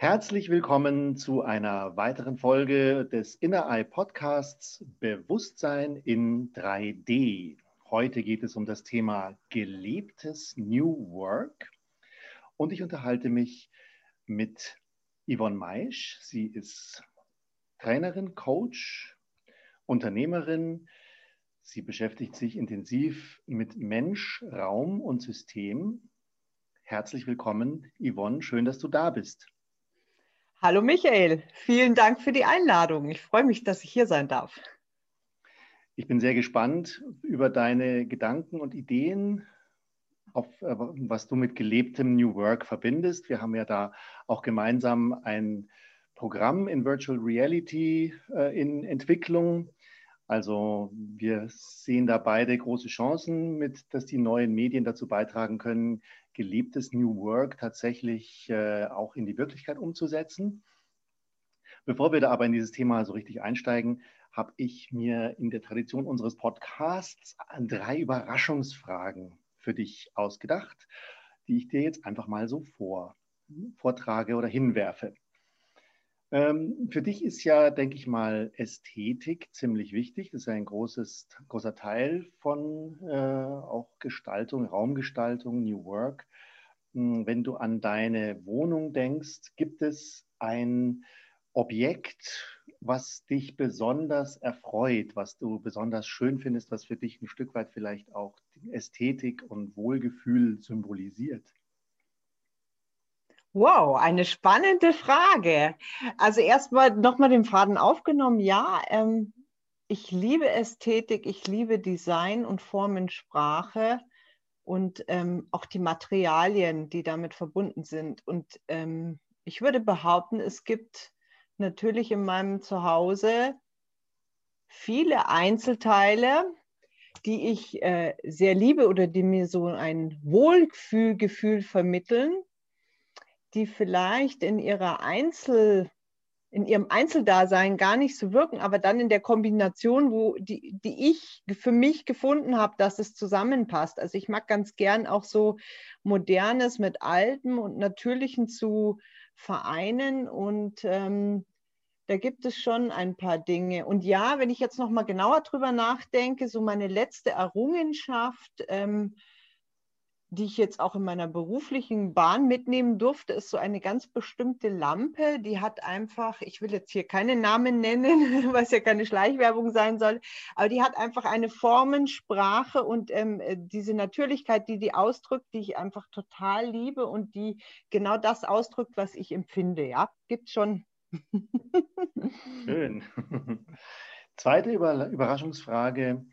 Herzlich willkommen zu einer weiteren Folge des Inner Eye Podcasts Bewusstsein in 3D. Heute geht es um das Thema gelebtes New Work und ich unterhalte mich mit Yvonne Meisch. Sie ist Trainerin, Coach, Unternehmerin. Sie beschäftigt sich intensiv mit Mensch, Raum und System. Herzlich willkommen, Yvonne. Schön, dass du da bist. Hallo Michael, vielen Dank für die Einladung. Ich freue mich, dass ich hier sein darf. Ich bin sehr gespannt über deine Gedanken und Ideen, auf, äh, was du mit gelebtem New Work verbindest. Wir haben ja da auch gemeinsam ein Programm in Virtual Reality äh, in Entwicklung. Also wir sehen da beide große Chancen, mit, dass die neuen Medien dazu beitragen können, gelebtes New Work tatsächlich äh, auch in die Wirklichkeit umzusetzen. Bevor wir da aber in dieses Thema so richtig einsteigen, habe ich mir in der Tradition unseres Podcasts drei Überraschungsfragen für dich ausgedacht, die ich dir jetzt einfach mal so vor, vortrage oder hinwerfe. Ähm, für dich ist ja, denke ich mal, Ästhetik ziemlich wichtig. Das ist ein großes, großer Teil von äh, auch Gestaltung, Raumgestaltung, New Work. Hm, wenn du an deine Wohnung denkst, gibt es ein Objekt, was dich besonders erfreut, was du besonders schön findest, was für dich ein Stück weit vielleicht auch Ästhetik und Wohlgefühl symbolisiert? Wow, eine spannende Frage. Also erstmal nochmal den Faden aufgenommen. Ja, ähm, ich liebe Ästhetik, ich liebe Design und Formensprache und ähm, auch die Materialien, die damit verbunden sind. Und ähm, ich würde behaupten, es gibt natürlich in meinem Zuhause viele Einzelteile, die ich äh, sehr liebe oder die mir so ein Wohlgefühl vermitteln die vielleicht in ihrer Einzel, in ihrem Einzeldasein gar nicht so wirken, aber dann in der Kombination, wo die, die ich für mich gefunden habe, dass es zusammenpasst. Also ich mag ganz gern auch so Modernes mit Altem und Natürlichen zu vereinen und ähm, da gibt es schon ein paar Dinge. Und ja, wenn ich jetzt noch mal genauer drüber nachdenke, so meine letzte Errungenschaft, ähm, die ich jetzt auch in meiner beruflichen Bahn mitnehmen durfte, ist so eine ganz bestimmte Lampe. Die hat einfach, ich will jetzt hier keine Namen nennen, was ja keine Schleichwerbung sein soll, aber die hat einfach eine Formensprache und ähm, äh, diese Natürlichkeit, die die ausdrückt, die ich einfach total liebe und die genau das ausdrückt, was ich empfinde. Ja, gibt schon. Schön. Zweite Überraschungsfrage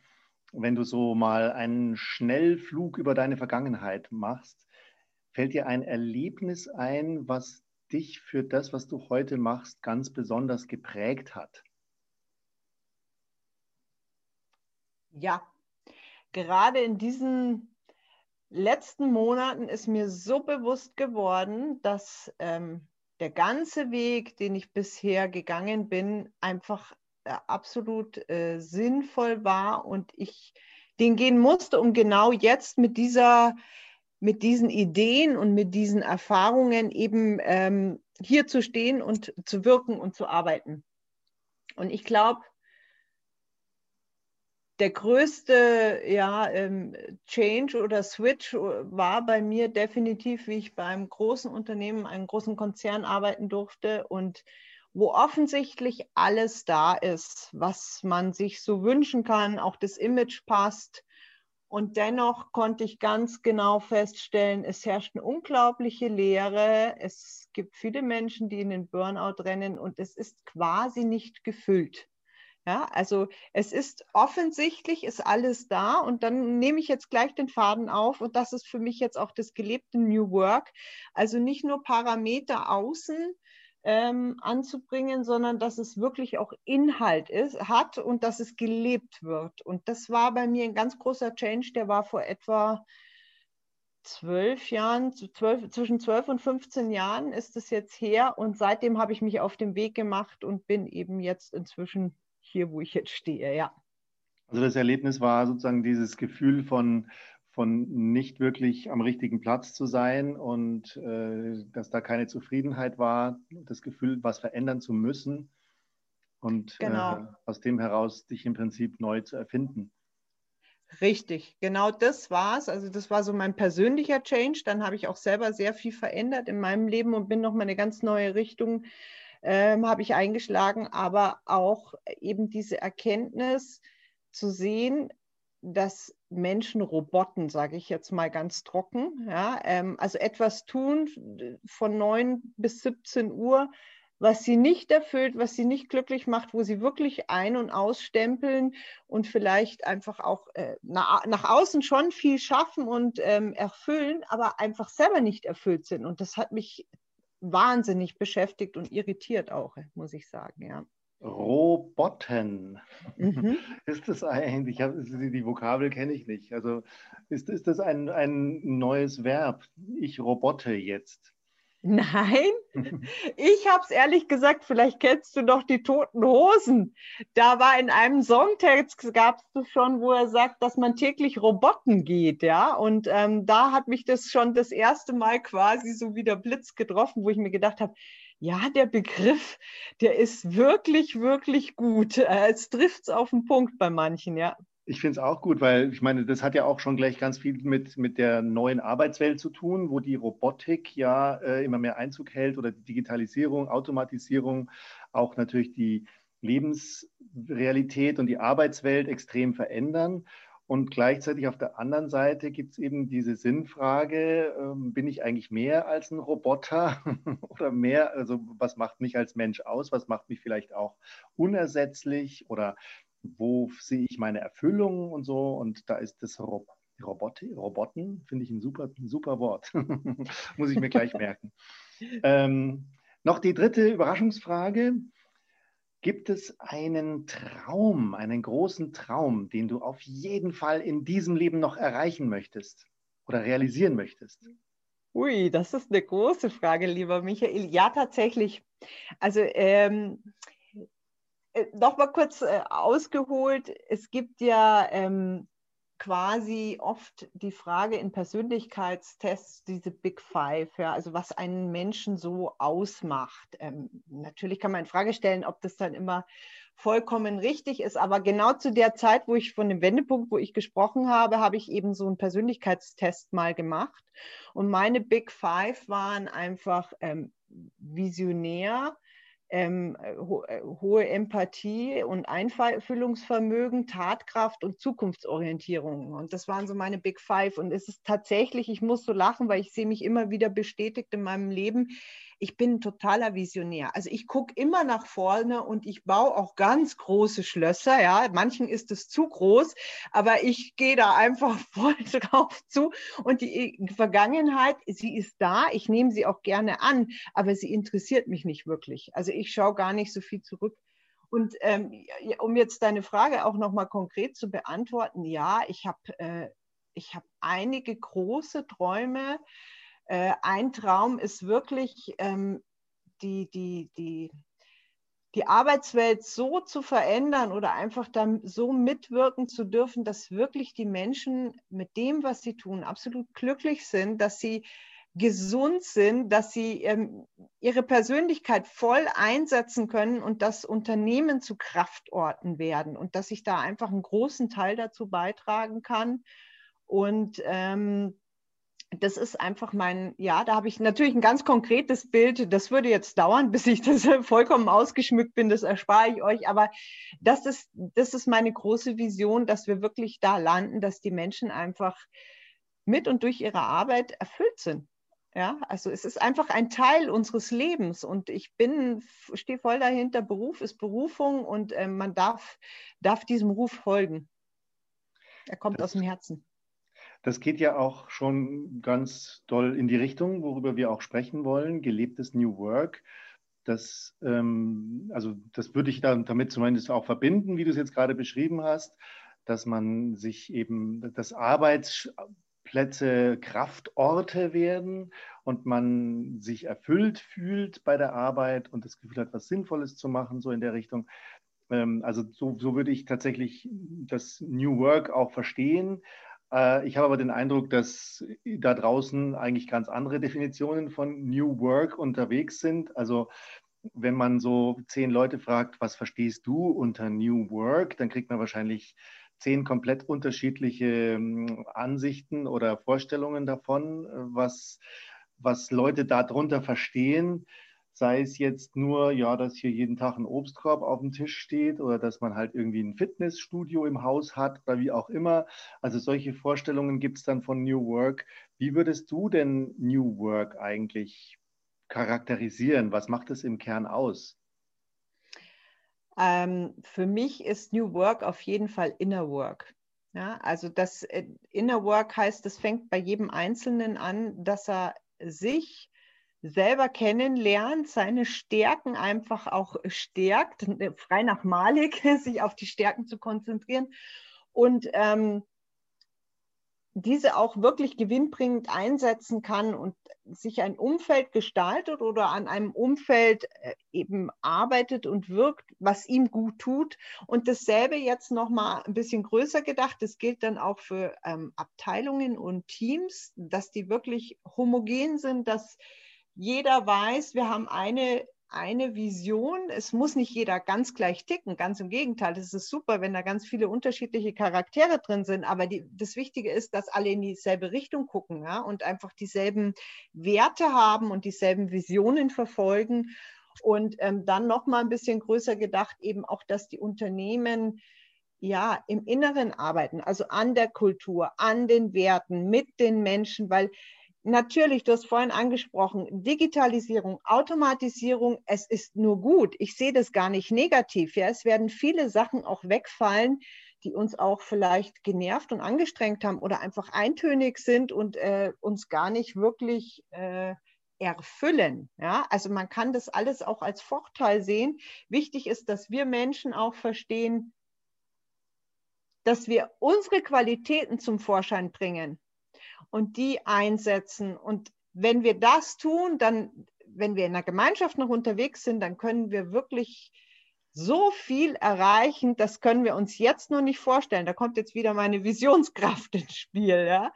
wenn du so mal einen Schnellflug über deine Vergangenheit machst, fällt dir ein Erlebnis ein, was dich für das, was du heute machst, ganz besonders geprägt hat? Ja, gerade in diesen letzten Monaten ist mir so bewusst geworden, dass ähm, der ganze Weg, den ich bisher gegangen bin, einfach absolut äh, sinnvoll war und ich den gehen musste, um genau jetzt mit dieser mit diesen Ideen und mit diesen Erfahrungen eben ähm, hier zu stehen und zu wirken und zu arbeiten. Und ich glaube, der größte ja, ähm, Change oder Switch war bei mir definitiv, wie ich beim großen Unternehmen, einem großen Konzern arbeiten durfte und wo offensichtlich alles da ist, was man sich so wünschen kann, auch das Image passt. Und dennoch konnte ich ganz genau feststellen, es herrscht eine unglaubliche Leere. Es gibt viele Menschen, die in den Burnout rennen und es ist quasi nicht gefüllt. Ja, also es ist offensichtlich, ist alles da und dann nehme ich jetzt gleich den Faden auf und das ist für mich jetzt auch das gelebte New Work. Also nicht nur Parameter außen, ähm, anzubringen, sondern dass es wirklich auch Inhalt ist, hat und dass es gelebt wird. Und das war bei mir ein ganz großer Change, der war vor etwa zwölf Jahren, zwölf, zwischen zwölf und 15 Jahren ist es jetzt her und seitdem habe ich mich auf den Weg gemacht und bin eben jetzt inzwischen hier, wo ich jetzt stehe, ja. Also das Erlebnis war sozusagen dieses Gefühl von, von nicht wirklich am richtigen Platz zu sein und äh, dass da keine Zufriedenheit war, das Gefühl, was verändern zu müssen und genau. äh, aus dem heraus dich im Prinzip neu zu erfinden. Richtig, genau das war es. Also das war so mein persönlicher Change. Dann habe ich auch selber sehr viel verändert in meinem Leben und bin nochmal eine ganz neue Richtung ähm, habe ich eingeschlagen, aber auch eben diese Erkenntnis zu sehen, dass Menschen Roboten, sage ich jetzt mal ganz trocken, ja, ähm, also etwas tun von 9 bis 17 Uhr, was sie nicht erfüllt, was sie nicht glücklich macht, wo sie wirklich ein- und ausstempeln und vielleicht einfach auch äh, nach, nach, außen schon viel schaffen und ähm, erfüllen, aber einfach selber nicht erfüllt sind. Und das hat mich wahnsinnig beschäftigt und irritiert auch, muss ich sagen, ja. Roboten. Mhm. Ist das eigentlich, ich hab, die Vokabel kenne ich nicht. Also ist, ist das ein, ein neues Verb? Ich robote jetzt. Nein, ich habe es ehrlich gesagt, vielleicht kennst du doch die Toten Hosen. Da war in einem Songtext, gab es schon, wo er sagt, dass man täglich Roboten geht, ja. Und ähm, da hat mich das schon das erste Mal quasi so wie der Blitz getroffen, wo ich mir gedacht habe, ja, der Begriff, der ist wirklich, wirklich gut. Äh, es trifft es auf den Punkt bei manchen, ja. Ich finde es auch gut, weil ich meine, das hat ja auch schon gleich ganz viel mit, mit der neuen Arbeitswelt zu tun, wo die Robotik ja äh, immer mehr Einzug hält oder die Digitalisierung, Automatisierung, auch natürlich die Lebensrealität und die Arbeitswelt extrem verändern. Und gleichzeitig auf der anderen Seite gibt es eben diese Sinnfrage, ähm, bin ich eigentlich mehr als ein Roboter oder mehr, also was macht mich als Mensch aus, was macht mich vielleicht auch unersetzlich oder wo sehe ich meine Erfüllung und so. Und da ist das Rob Robote, Roboten, finde ich ein super, ein super Wort. Muss ich mir gleich merken. Ähm, noch die dritte Überraschungsfrage. Gibt es einen Traum, einen großen Traum, den du auf jeden Fall in diesem Leben noch erreichen möchtest oder realisieren möchtest? Ui, das ist eine große Frage, lieber Michael. Ja, tatsächlich. Also ähm, äh, noch mal kurz äh, ausgeholt. Es gibt ja ähm, quasi oft die Frage in Persönlichkeitstests, diese Big Five, ja, also was einen Menschen so ausmacht. Ähm, natürlich kann man in Frage stellen, ob das dann immer vollkommen richtig ist, aber genau zu der Zeit, wo ich von dem Wendepunkt, wo ich gesprochen habe, habe ich eben so einen Persönlichkeitstest mal gemacht. Und meine Big Five waren einfach ähm, visionär, ähm, ho äh, hohe Empathie und Einfühlungsvermögen, Tatkraft und Zukunftsorientierung. Und das waren so meine Big Five. Und es ist tatsächlich, ich muss so lachen, weil ich sehe mich immer wieder bestätigt in meinem Leben ich bin ein totaler Visionär. Also ich gucke immer nach vorne und ich baue auch ganz große Schlösser. Ja, manchen ist es zu groß, aber ich gehe da einfach voll drauf zu. Und die Vergangenheit, sie ist da. Ich nehme sie auch gerne an, aber sie interessiert mich nicht wirklich. Also ich schaue gar nicht so viel zurück. Und ähm, um jetzt deine Frage auch nochmal konkret zu beantworten, ja, ich habe äh, hab einige große Träume, äh, ein Traum ist wirklich, ähm, die, die, die, die Arbeitswelt so zu verändern oder einfach dann so mitwirken zu dürfen, dass wirklich die Menschen mit dem, was sie tun, absolut glücklich sind, dass sie gesund sind, dass sie ähm, ihre Persönlichkeit voll einsetzen können und dass Unternehmen zu Kraftorten werden und dass ich da einfach einen großen Teil dazu beitragen kann. Und ähm, das ist einfach mein, ja, da habe ich natürlich ein ganz konkretes Bild. Das würde jetzt dauern, bis ich das vollkommen ausgeschmückt bin. Das erspare ich euch. Aber das ist, das ist meine große Vision, dass wir wirklich da landen, dass die Menschen einfach mit und durch ihre Arbeit erfüllt sind. Ja, also es ist einfach ein Teil unseres Lebens und ich bin, stehe voll dahinter. Beruf ist Berufung und äh, man darf, darf diesem Ruf folgen. Er kommt das, aus dem Herzen. Das geht ja auch schon ganz doll in die Richtung, worüber wir auch sprechen wollen, gelebtes New Work. Das, ähm, also das würde ich damit zumindest auch verbinden, wie du es jetzt gerade beschrieben hast, dass man sich eben, dass Arbeitsplätze Kraftorte werden und man sich erfüllt fühlt bei der Arbeit und das Gefühl hat, was Sinnvolles zu machen, so in der Richtung. Ähm, also so, so würde ich tatsächlich das New Work auch verstehen ich habe aber den Eindruck, dass da draußen eigentlich ganz andere Definitionen von New Work unterwegs sind. Also wenn man so zehn Leute fragt, was verstehst du unter New Work, dann kriegt man wahrscheinlich zehn komplett unterschiedliche ähm, Ansichten oder Vorstellungen davon, äh, was, was Leute darunter verstehen. Sei es jetzt nur, ja, dass hier jeden Tag ein Obstkorb auf dem Tisch steht oder dass man halt irgendwie ein Fitnessstudio im Haus hat oder wie auch immer. Also solche Vorstellungen gibt es dann von New Work. Wie würdest du denn New Work eigentlich charakterisieren? Was macht es im Kern aus? Ähm, für mich ist New Work auf jeden Fall Inner Work. Ja, also das äh, Inner Work heißt, es fängt bei jedem Einzelnen an, dass er sich selber kennenlernt, seine Stärken einfach auch stärkt, frei nach Malik, sich auf die Stärken zu konzentrieren und ähm, diese auch wirklich gewinnbringend einsetzen kann und sich ein Umfeld gestaltet oder an einem Umfeld äh, eben arbeitet und wirkt, was ihm gut tut. Und dasselbe jetzt nochmal ein bisschen größer gedacht, das gilt dann auch für ähm, Abteilungen und Teams, dass die wirklich homogen sind, dass jeder weiß, wir haben eine eine Vision. Es muss nicht jeder ganz gleich ticken, ganz im Gegenteil. Es ist super, wenn da ganz viele unterschiedliche Charaktere drin sind, aber die, das Wichtige ist, dass alle in dieselbe Richtung gucken ja, und einfach dieselben Werte haben und dieselben Visionen verfolgen. Und ähm, dann noch mal ein bisschen größer gedacht, eben auch, dass die Unternehmen ja im Inneren arbeiten, also an der Kultur, an den Werten, mit den Menschen, weil natürlich, du hast vorhin angesprochen, Digitalisierung, Automatisierung, es ist nur gut. Ich sehe das gar nicht negativ. Ja, es werden viele Sachen auch wegfallen, die uns auch vielleicht genervt und angestrengt haben oder einfach eintönig sind und äh, uns gar nicht wirklich äh, erfüllen. Ja, also man kann das alles auch als Vorteil sehen. Wichtig ist, dass wir Menschen auch verstehen, dass wir unsere Qualitäten zum Vorschein bringen und die einsetzen. Und wenn wir das tun, dann, wenn wir in der Gemeinschaft noch unterwegs sind, dann können wir wirklich so viel erreichen, das können wir uns jetzt noch nicht vorstellen. Da kommt jetzt wieder meine Visionskraft ins Spiel. Ja?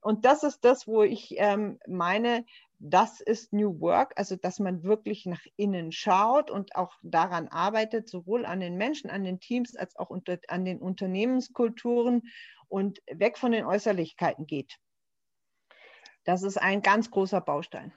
Und das ist das, wo ich ähm, meine, das ist New Work, also dass man wirklich nach innen schaut und auch daran arbeitet, sowohl an den Menschen, an den Teams als auch unter, an den Unternehmenskulturen und weg von den Äußerlichkeiten geht. Das ist ein ganz großer Baustein.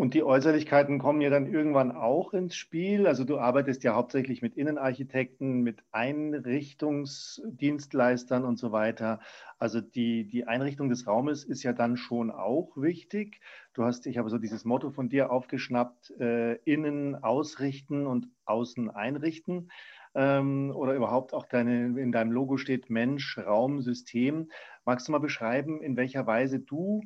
Und die Äußerlichkeiten kommen ja dann irgendwann auch ins Spiel. Also du arbeitest ja hauptsächlich mit Innenarchitekten, mit Einrichtungsdienstleistern und so weiter. Also die, die Einrichtung des Raumes ist ja dann schon auch wichtig. Du hast, ich habe so dieses Motto von dir aufgeschnappt, äh, innen ausrichten und außen einrichten. Ähm, oder überhaupt auch deine, in deinem Logo steht Mensch, Raum, System. Magst du mal beschreiben, in welcher Weise du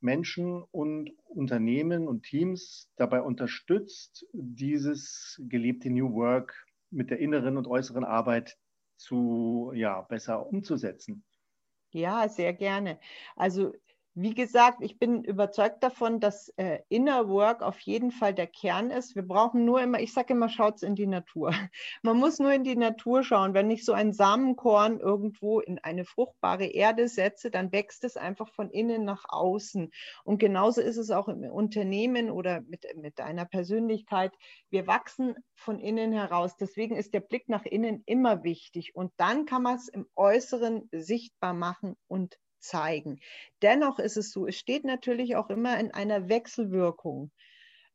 Menschen und Unternehmen und Teams dabei unterstützt, dieses gelebte New Work mit der inneren und äußeren Arbeit zu ja, besser umzusetzen? Ja, sehr gerne. Also wie gesagt, ich bin überzeugt davon, dass äh, Inner Work auf jeden Fall der Kern ist. Wir brauchen nur immer, ich sage immer, schaut in die Natur. Man muss nur in die Natur schauen. Wenn ich so ein Samenkorn irgendwo in eine fruchtbare Erde setze, dann wächst es einfach von innen nach außen. Und genauso ist es auch im Unternehmen oder mit, mit einer Persönlichkeit. Wir wachsen von innen heraus. Deswegen ist der Blick nach innen immer wichtig. Und dann kann man es im Äußeren sichtbar machen und zeigen. Dennoch ist es so, es steht natürlich auch immer in einer Wechselwirkung.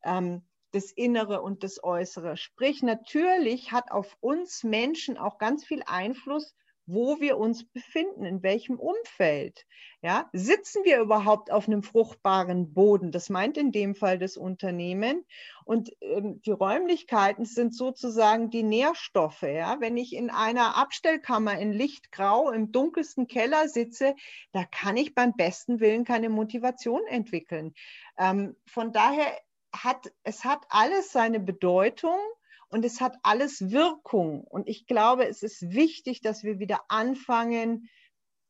Ähm, das Innere und das Äußere. Sprich, natürlich hat auf uns Menschen auch ganz viel Einfluss, wo wir uns befinden, in welchem Umfeld. Ja, sitzen wir überhaupt auf einem fruchtbaren Boden? Das meint in dem Fall das Unternehmen. Und ähm, die Räumlichkeiten sind sozusagen die Nährstoffe. Ja, wenn ich in einer Abstellkammer in Lichtgrau im dunkelsten Keller sitze, da kann ich beim besten Willen keine Motivation entwickeln. Ähm, von daher hat es hat alles seine Bedeutung und es hat alles Wirkung. Und ich glaube, es ist wichtig, dass wir wieder anfangen,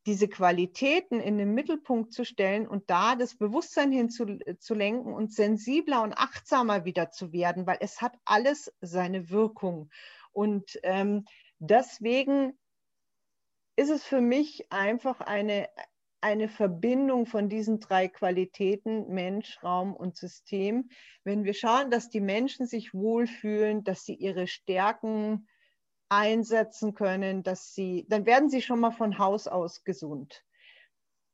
diese Qualitäten in den Mittelpunkt zu stellen und da das Bewusstsein hinzulenken und sensibler und achtsamer wieder zu werden, weil es hat alles seine Wirkung. Und ähm, deswegen ist es für mich einfach eine, eine Verbindung von diesen drei Qualitäten, Mensch, Raum und System. Wenn wir schauen, dass die Menschen sich wohlfühlen, dass sie ihre Stärken einsetzen können, dass sie, dann werden sie schon mal von Haus aus gesund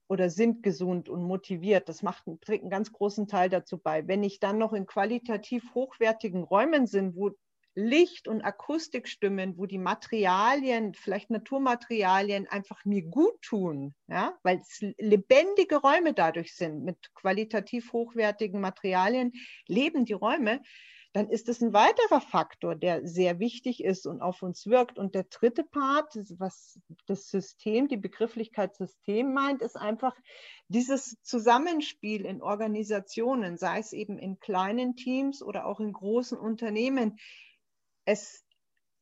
oder sind gesund und motiviert. Das macht, trägt einen ganz großen Teil dazu bei. Wenn ich dann noch in qualitativ hochwertigen Räumen bin, wo Licht und Akustik stimmen, wo die Materialien, vielleicht Naturmaterialien einfach mir gut tun, ja, weil es lebendige Räume dadurch sind, mit qualitativ hochwertigen Materialien leben die Räume, dann ist es ein weiterer Faktor, der sehr wichtig ist und auf uns wirkt. Und der dritte Part, was das System, die Begrifflichkeit System meint, ist einfach dieses Zusammenspiel in Organisationen, sei es eben in kleinen Teams oder auch in großen Unternehmen. Es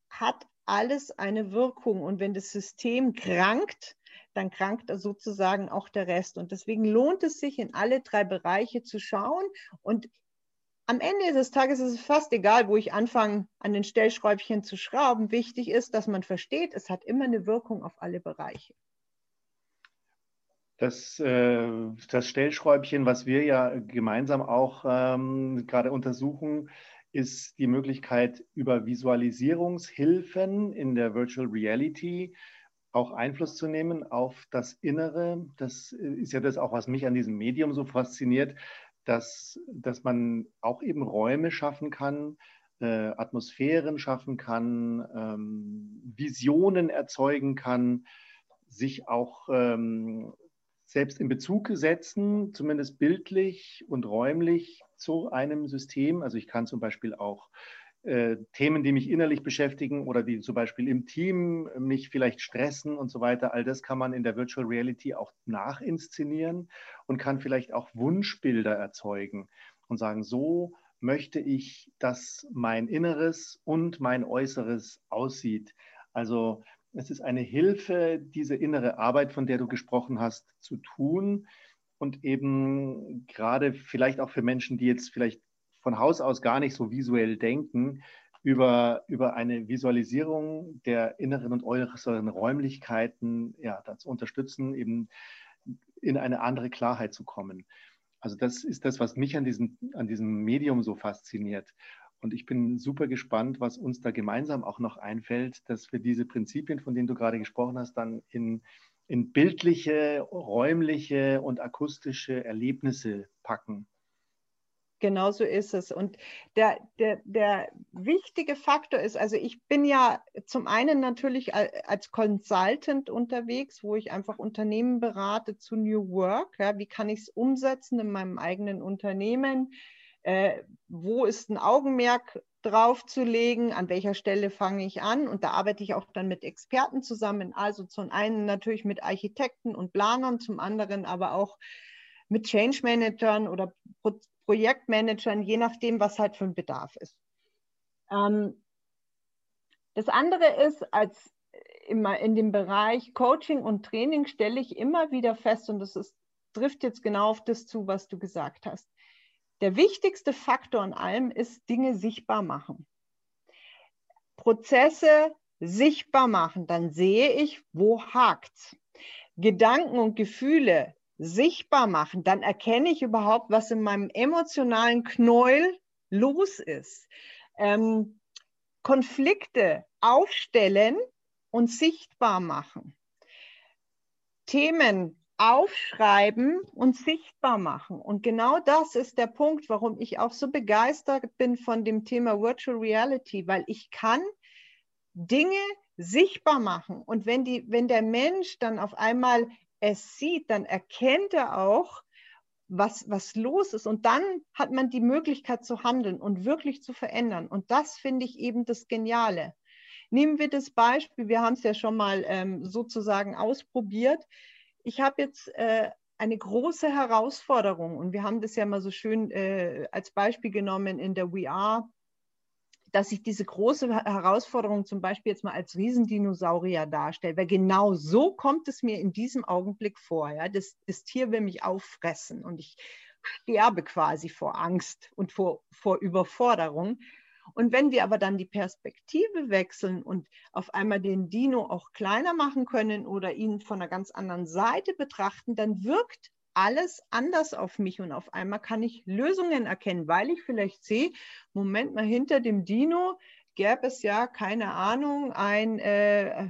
hat alles eine Wirkung. Und wenn das System krankt, dann krankt sozusagen auch der Rest. Und deswegen lohnt es sich, in alle drei Bereiche zu schauen. Und am Ende des Tages ist es fast egal, wo ich anfange, an den Stellschräubchen zu schrauben. Wichtig ist, dass man versteht, es hat immer eine Wirkung auf alle Bereiche. Das, äh, das Stellschräubchen, was wir ja gemeinsam auch ähm, gerade untersuchen, ist die Möglichkeit, über Visualisierungshilfen in der Virtual Reality auch Einfluss zu nehmen auf das Innere. Das ist ja das auch, was mich an diesem Medium so fasziniert, dass, dass man auch eben Räume schaffen kann, äh, Atmosphären schaffen kann, ähm, Visionen erzeugen kann, sich auch ähm, selbst in Bezug setzen, zumindest bildlich und räumlich zu einem System. Also ich kann zum Beispiel auch äh, Themen, die mich innerlich beschäftigen oder die zum Beispiel im Team mich vielleicht stressen und so weiter, all das kann man in der Virtual Reality auch nachinszenieren und kann vielleicht auch Wunschbilder erzeugen und sagen, so möchte ich, dass mein Inneres und mein Äußeres aussieht. Also es ist eine Hilfe, diese innere Arbeit, von der du gesprochen hast, zu tun und eben gerade vielleicht auch für Menschen, die jetzt vielleicht von Haus aus gar nicht so visuell denken, über, über eine Visualisierung der inneren und äußeren Räumlichkeiten ja, dazu unterstützen, eben in eine andere Klarheit zu kommen. Also das ist das, was mich an diesem, an diesem Medium so fasziniert. Und ich bin super gespannt, was uns da gemeinsam auch noch einfällt, dass wir diese Prinzipien, von denen du gerade gesprochen hast, dann in, in bildliche, räumliche und akustische Erlebnisse packen. Genau so ist es. Und der, der, der wichtige Faktor ist, also ich bin ja zum einen natürlich als Consultant unterwegs, wo ich einfach Unternehmen berate zu New Work. Ja, wie kann ich es umsetzen in meinem eigenen Unternehmen? Äh, wo ist ein Augenmerk drauf zu legen? An welcher Stelle fange ich an? Und da arbeite ich auch dann mit Experten zusammen. Also zum einen natürlich mit Architekten und Planern, zum anderen aber auch mit Change Managern oder Projektmanagern, je nachdem, was halt für ein Bedarf ist. Ähm, das andere ist, als immer in dem Bereich Coaching und Training stelle ich immer wieder fest, und das ist, trifft jetzt genau auf das zu, was du gesagt hast. Der wichtigste Faktor in allem ist Dinge sichtbar machen. Prozesse sichtbar machen, dann sehe ich, wo hakt Gedanken und Gefühle sichtbar machen, dann erkenne ich überhaupt, was in meinem emotionalen Knäuel los ist. Ähm, Konflikte aufstellen und sichtbar machen. Themen aufschreiben und sichtbar machen. Und genau das ist der Punkt, warum ich auch so begeistert bin von dem Thema Virtual Reality, weil ich kann Dinge sichtbar machen. Und wenn, die, wenn der Mensch dann auf einmal es sieht, dann erkennt er auch, was, was los ist. Und dann hat man die Möglichkeit zu handeln und wirklich zu verändern. Und das finde ich eben das Geniale. Nehmen wir das Beispiel, wir haben es ja schon mal ähm, sozusagen ausprobiert. Ich habe jetzt äh, eine große Herausforderung und wir haben das ja mal so schön äh, als Beispiel genommen in der We Are dass sich diese große Herausforderung zum Beispiel jetzt mal als Riesendinosaurier darstellt, weil genau so kommt es mir in diesem Augenblick vor. Ja? Das, das Tier will mich auffressen und ich sterbe quasi vor Angst und vor, vor Überforderung. Und wenn wir aber dann die Perspektive wechseln und auf einmal den Dino auch kleiner machen können oder ihn von einer ganz anderen Seite betrachten, dann wirkt alles anders auf mich und auf einmal kann ich Lösungen erkennen, weil ich vielleicht sehe, Moment mal, hinter dem Dino gäbe es ja, keine Ahnung, ein äh,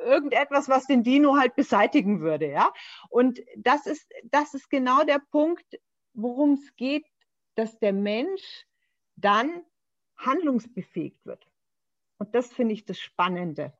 irgendetwas, was den Dino halt beseitigen würde, ja. Und das ist, das ist genau der Punkt, worum es geht, dass der Mensch dann handlungsbefähigt wird. Und das finde ich das Spannende.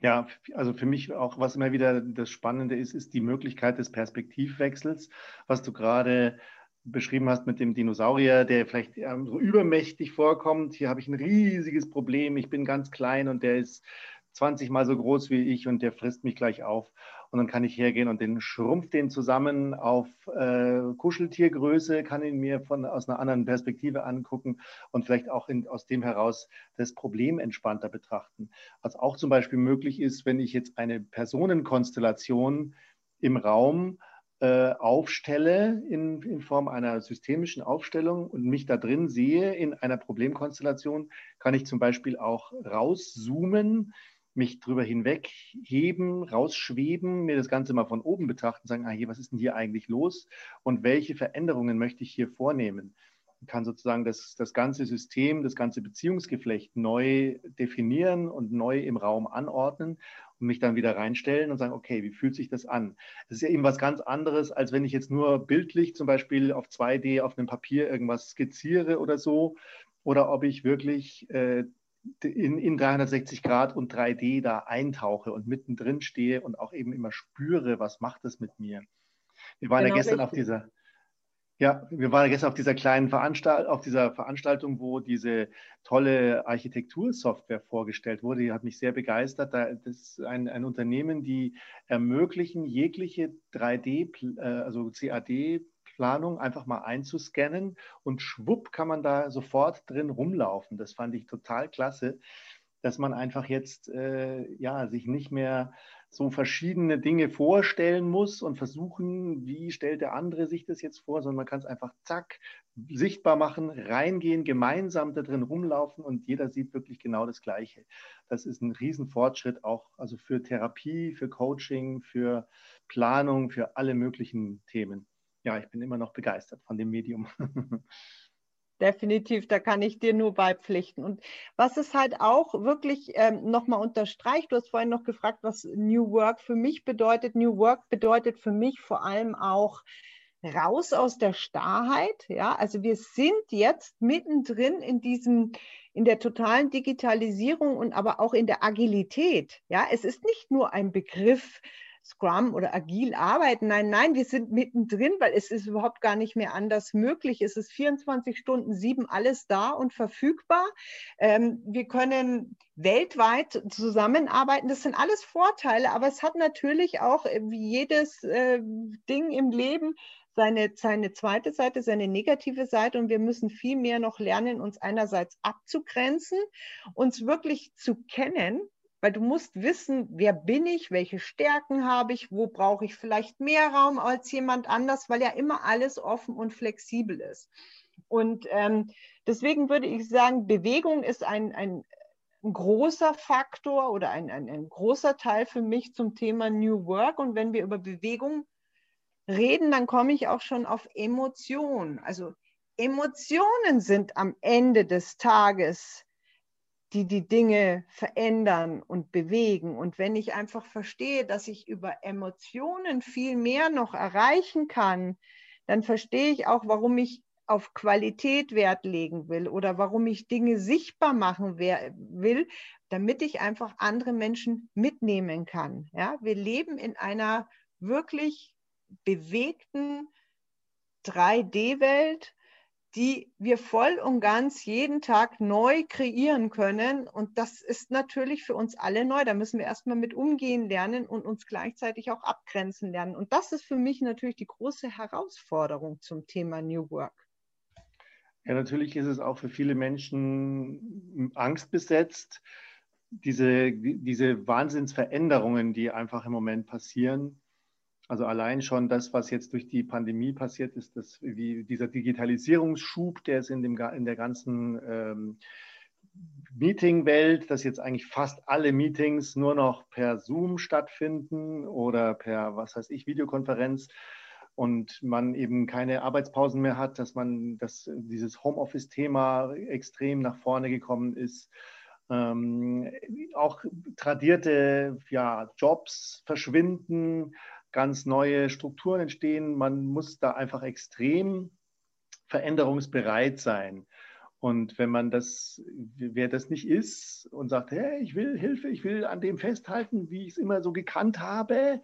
Ja, also für mich auch, was immer wieder das Spannende ist, ist die Möglichkeit des Perspektivwechsels, was du gerade beschrieben hast mit dem Dinosaurier, der vielleicht so übermächtig vorkommt. Hier habe ich ein riesiges Problem, ich bin ganz klein und der ist 20 mal so groß wie ich und der frisst mich gleich auf. Und dann kann ich hergehen und den schrumpft den zusammen auf äh, Kuscheltiergröße, kann ihn mir von, aus einer anderen Perspektive angucken und vielleicht auch in, aus dem heraus das Problem entspannter betrachten. Was auch zum Beispiel möglich ist, wenn ich jetzt eine Personenkonstellation im Raum äh, aufstelle in, in Form einer systemischen Aufstellung und mich da drin sehe in einer Problemkonstellation, kann ich zum Beispiel auch rauszoomen mich drüber hinwegheben, rausschweben, mir das Ganze mal von oben betrachten, sagen, ah, hier, was ist denn hier eigentlich los und welche Veränderungen möchte ich hier vornehmen? Ich kann sozusagen das, das ganze System, das ganze Beziehungsgeflecht neu definieren und neu im Raum anordnen und mich dann wieder reinstellen und sagen, okay, wie fühlt sich das an? Das ist ja eben was ganz anderes, als wenn ich jetzt nur bildlich zum Beispiel auf 2D auf einem Papier irgendwas skizziere oder so, oder ob ich wirklich äh, in, in 360 Grad und 3D da eintauche und mittendrin stehe und auch eben immer spüre, was macht es mit mir. Wir waren genau ja gestern richtig. auf dieser, ja, wir waren ja gestern auf dieser kleinen Veranstaltung, auf dieser Veranstaltung, wo diese tolle Architektursoftware vorgestellt wurde. Die hat mich sehr begeistert. Das ist ein, ein Unternehmen, die ermöglichen jegliche 3D, äh, also CAD Planung einfach mal einzuscannen und schwupp kann man da sofort drin rumlaufen. Das fand ich total klasse, dass man einfach jetzt äh, ja, sich nicht mehr so verschiedene Dinge vorstellen muss und versuchen, wie stellt der andere sich das jetzt vor, sondern man kann es einfach zack sichtbar machen, reingehen, gemeinsam da drin rumlaufen und jeder sieht wirklich genau das Gleiche. Das ist ein Riesenfortschritt auch also für Therapie, für Coaching, für Planung, für alle möglichen Themen ja, ich bin immer noch begeistert von dem Medium. Definitiv, da kann ich dir nur beipflichten. Und was es halt auch wirklich ähm, nochmal unterstreicht, du hast vorhin noch gefragt, was New Work für mich bedeutet. New Work bedeutet für mich vor allem auch raus aus der Starrheit. Ja, also wir sind jetzt mittendrin in diesem, in der totalen Digitalisierung und aber auch in der Agilität. Ja, es ist nicht nur ein Begriff, Scrum oder agil arbeiten. Nein, nein, wir sind mittendrin, weil es ist überhaupt gar nicht mehr anders möglich. Es ist 24 Stunden sieben alles da und verfügbar. Ähm, wir können weltweit zusammenarbeiten. Das sind alles Vorteile, aber es hat natürlich auch, äh, wie jedes äh, Ding im Leben, seine, seine zweite Seite, seine negative Seite und wir müssen viel mehr noch lernen, uns einerseits abzugrenzen, uns wirklich zu kennen weil du musst wissen, wer bin ich, welche Stärken habe ich, wo brauche ich vielleicht mehr Raum als jemand anders, weil ja immer alles offen und flexibel ist. Und ähm, deswegen würde ich sagen, Bewegung ist ein, ein, großer Faktor oder ein, ein, ein großer Teil für mich zum Thema New Work. Und wenn wir über Bewegung reden, dann komme ich auch schon auf Emotionen. Also Emotionen sind am Ende des Tages die die Dinge verändern und bewegen. Und wenn ich einfach verstehe, dass ich über Emotionen viel mehr noch erreichen kann, dann verstehe ich auch, warum ich auf Qualität Wert legen will oder warum ich Dinge sichtbar machen will, damit ich einfach andere Menschen mitnehmen kann. Ja, wir leben in einer wirklich bewegten 3D-Welt die wir voll und ganz jeden Tag neu kreieren können. Und das ist natürlich für uns alle neu. Da müssen wir erstmal mit umgehen lernen und uns gleichzeitig auch abgrenzen lernen. Und das ist für mich natürlich die große Herausforderung zum Thema New Work. Ja, natürlich ist es auch für viele Menschen angstbesetzt, diese, diese Wahnsinnsveränderungen, die einfach im Moment passieren Also allein schon das, was jetzt durch die Pandemie passiert ist, das, wie dieser Digitalisierungsschub, der ist in, dem, in der ganzen ähm, Meeting-Welt, dass jetzt eigentlich fast alle Meetings nur noch per Zoom stattfinden oder per, was heißt ich, Videokonferenz und man eben keine Arbeitspausen mehr hat, dass man, dass dieses Homeoffice-Thema extrem nach vorne gekommen ist. Ähm, auch tradierte ja, Jobs verschwinden, ganz neue Strukturen entstehen. Man muss da einfach extrem veränderungsbereit sein. Und wenn man das, wer das nicht ist und sagt, hey, ich will Hilfe, ich will an dem festhalten, wie ich es immer so gekannt habe,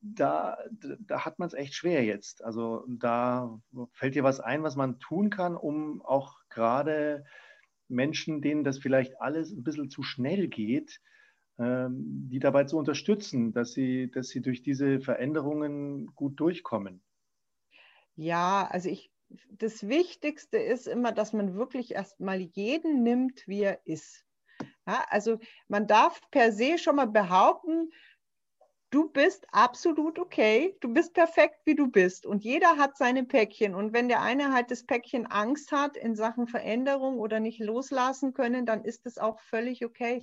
da, da hat man es echt schwer jetzt. Also da fällt dir was ein, was man tun kann, um auch gerade Menschen, denen das vielleicht alles ein bisschen zu schnell geht, die dabei zu unterstützen, dass sie, dass sie durch diese Veränderungen gut durchkommen. Ja, also ich, das Wichtigste ist immer, dass man wirklich erstmal jeden nimmt, wie er ist. Ja, also man darf per se schon mal behaupten, du bist absolut okay, du bist perfekt, wie du bist. Und jeder hat seine Päckchen. Und wenn der eine halt das Päckchen Angst hat in Sachen Veränderung oder nicht loslassen können, dann ist es auch völlig okay.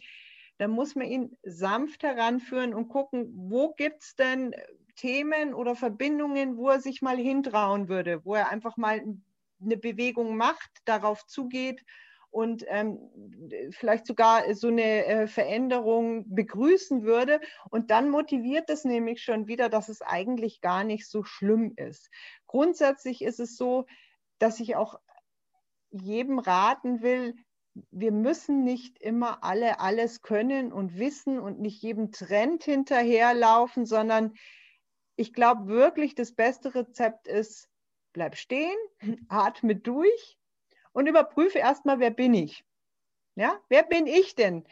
Dann muss man ihn sanft heranführen und gucken, wo gibt es denn Themen oder Verbindungen, wo er sich mal hintrauen würde, wo er einfach mal eine Bewegung macht, darauf zugeht und ähm, vielleicht sogar so eine äh, Veränderung begrüßen würde. Und dann motiviert es nämlich schon wieder, dass es eigentlich gar nicht so schlimm ist. Grundsätzlich ist es so, dass ich auch jedem raten will, wir müssen nicht immer alle alles können und wissen und nicht jedem Trend hinterherlaufen, sondern ich glaube wirklich, das beste Rezept ist, bleib stehen, atme durch und überprüfe erstmal, wer bin ich? Ja, wer bin ich denn?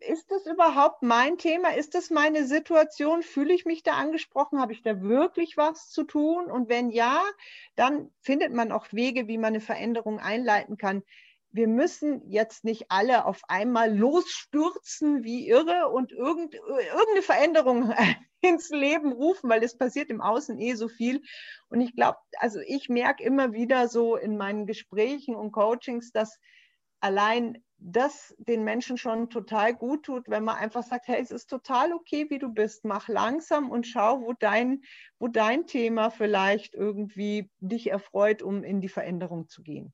Ist das überhaupt mein Thema? Ist das meine Situation? Fühle ich mich da angesprochen? Habe ich da wirklich was zu tun? Und wenn ja, dann findet man auch Wege, wie man eine Veränderung einleiten kann wir müssen jetzt nicht alle auf einmal losstürzen wie irre und irgend, irgendeine Veränderung ins Leben rufen, weil es passiert im Außen eh so viel. Und ich glaube, also ich merke immer wieder so in meinen Gesprächen und Coachings, dass allein das den Menschen schon total gut tut, wenn man einfach sagt, hey, es ist total okay, wie du bist, mach langsam und schau, wo dein, wo dein Thema vielleicht irgendwie dich erfreut, um in die Veränderung zu gehen.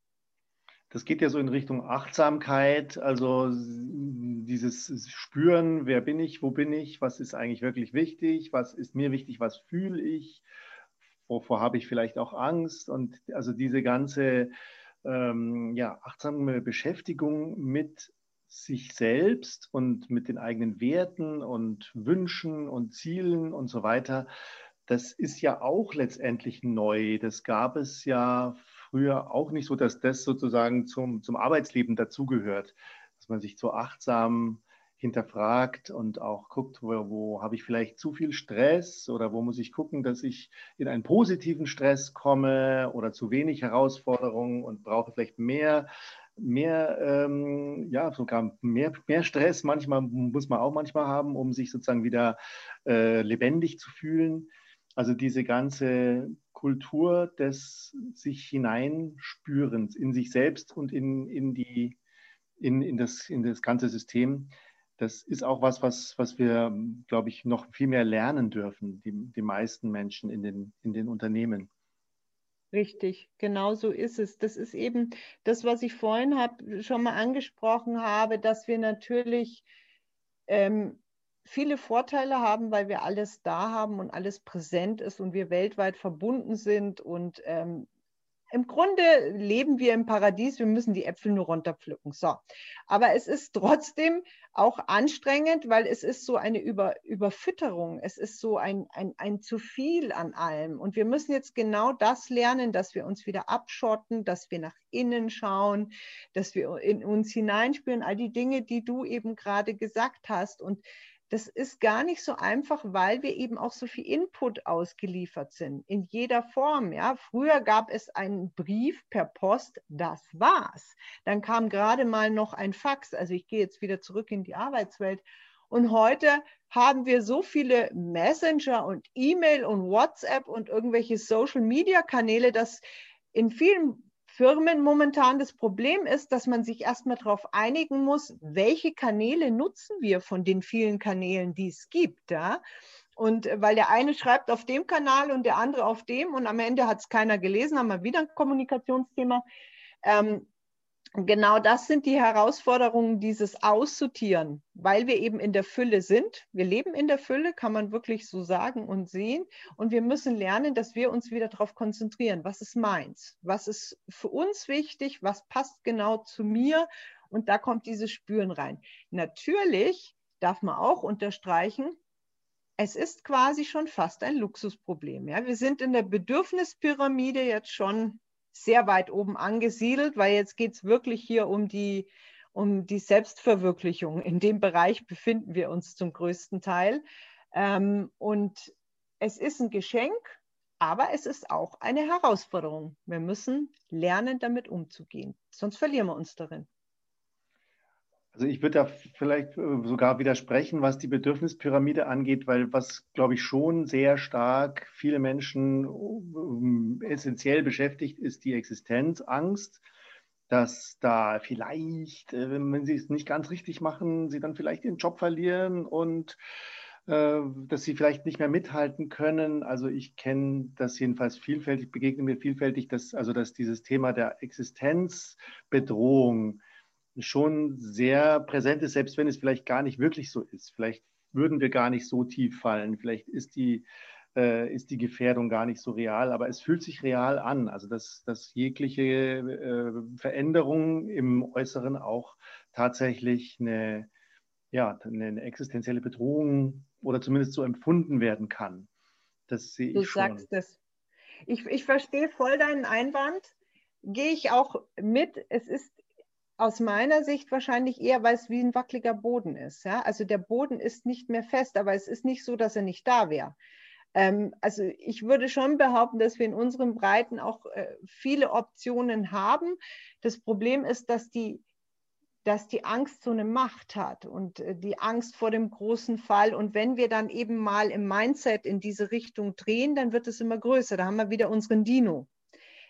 Das geht ja so in Richtung Achtsamkeit, also dieses Spüren, wer bin ich, wo bin ich, was ist eigentlich wirklich wichtig, was ist mir wichtig, was fühle ich, wovor habe ich vielleicht auch Angst und also diese ganze ähm, ja, achtsame Beschäftigung mit sich selbst und mit den eigenen Werten und Wünschen und Zielen und so weiter, das ist ja auch letztendlich neu. Das gab es ja früher auch nicht so, dass das sozusagen zum, zum Arbeitsleben dazugehört, dass man sich so achtsam hinterfragt und auch guckt, wo, wo habe ich vielleicht zu viel Stress oder wo muss ich gucken, dass ich in einen positiven Stress komme oder zu wenig Herausforderungen und brauche vielleicht mehr, mehr, ähm, ja, sogar mehr, mehr Stress. Manchmal muss man auch manchmal haben, um sich sozusagen wieder äh, lebendig zu fühlen. Also diese ganze Kultur des sich hineinspürens in sich selbst und in, in, die, in, in, das, in das ganze System, das ist auch was, was, was wir, glaube ich, noch viel mehr lernen dürfen, die, die meisten Menschen in den, in den Unternehmen. Richtig, genau so ist es. Das ist eben das, was ich vorhin hab, schon mal angesprochen habe, dass wir natürlich ähm, viele Vorteile haben, weil wir alles da haben und alles präsent ist und wir weltweit verbunden sind. Und ähm, im Grunde leben wir im Paradies, wir müssen die Äpfel nur runterpflücken. So. Aber es ist trotzdem auch anstrengend, weil es ist so eine Über Überfütterung, es ist so ein, ein, ein zu viel an allem. Und wir müssen jetzt genau das lernen, dass wir uns wieder abschotten, dass wir nach innen schauen, dass wir in uns hineinspüren, all die Dinge, die du eben gerade gesagt hast. Und das ist gar nicht so einfach, weil wir eben auch so viel Input ausgeliefert sind, in jeder Form. Ja. Früher gab es einen Brief per Post, das war's. Dann kam gerade mal noch ein Fax, also ich gehe jetzt wieder zurück in die Arbeitswelt. Und heute haben wir so viele Messenger und E-Mail und WhatsApp und irgendwelche Social-Media-Kanäle, dass in vielen Firmen momentan das Problem ist, dass man sich erstmal darauf einigen muss, welche Kanäle nutzen wir von den vielen Kanälen, die es gibt. Ja? Und äh, weil der eine schreibt auf dem Kanal und der andere auf dem und am Ende hat es keiner gelesen, haben wir wieder ein Kommunikationsthema. Ähm, genau das sind die Herausforderungen, dieses Aussortieren, weil wir eben in der Fülle sind. Wir leben in der Fülle, kann man wirklich so sagen und sehen. Und wir müssen lernen, dass wir uns wieder darauf konzentrieren. Was ist meins? Was ist für uns wichtig? Was passt genau zu mir? Und da kommt dieses Spüren rein. Natürlich darf man auch unterstreichen, es ist quasi schon fast ein Luxusproblem. Ja? Wir sind in der Bedürfnispyramide jetzt schon sehr weit oben angesiedelt, weil jetzt geht es wirklich hier um die, um die Selbstverwirklichung. In dem Bereich befinden wir uns zum größten Teil. Ähm, und es ist ein Geschenk, aber es ist auch eine Herausforderung. Wir müssen lernen, damit umzugehen, sonst verlieren wir uns darin. Also ich würde da vielleicht äh, sogar widersprechen, was die Bedürfnispyramide angeht, weil was, glaube ich, schon sehr stark viele Menschen ähm, essentiell beschäftigt, ist die Existenzangst, dass da vielleicht, äh, wenn sie es nicht ganz richtig machen, sie dann vielleicht ihren Job verlieren und äh, dass sie vielleicht nicht mehr mithalten können. Also ich kenne das jedenfalls vielfältig, begegne mir vielfältig, dass, also dass dieses Thema der Existenzbedrohung schon sehr präsent ist, selbst wenn es vielleicht gar nicht wirklich so ist. Vielleicht würden wir gar nicht so tief fallen. Vielleicht ist die, äh, ist die Gefährdung gar nicht so real, aber es fühlt sich real an. Also dass, dass jegliche äh, Veränderung im Äußeren auch tatsächlich eine, ja, eine existenzielle Bedrohung oder zumindest so empfunden werden kann. Das sehe du ich schon. Du sagst es. Ich, ich verstehe voll deinen Einwand. Gehe ich auch mit. Es ist aus meiner Sicht wahrscheinlich eher, weil es wie ein wackeliger Boden ist. Ja? Also der Boden ist nicht mehr fest, aber es ist nicht so, dass er nicht da wäre. Ähm, also ich würde schon behaupten, dass wir in unseren Breiten auch äh, viele Optionen haben. Das Problem ist, dass die, dass die Angst so eine Macht hat und äh, die Angst vor dem großen Fall. Und wenn wir dann eben mal im Mindset in diese Richtung drehen, dann wird es immer größer. Da haben wir wieder unseren Dino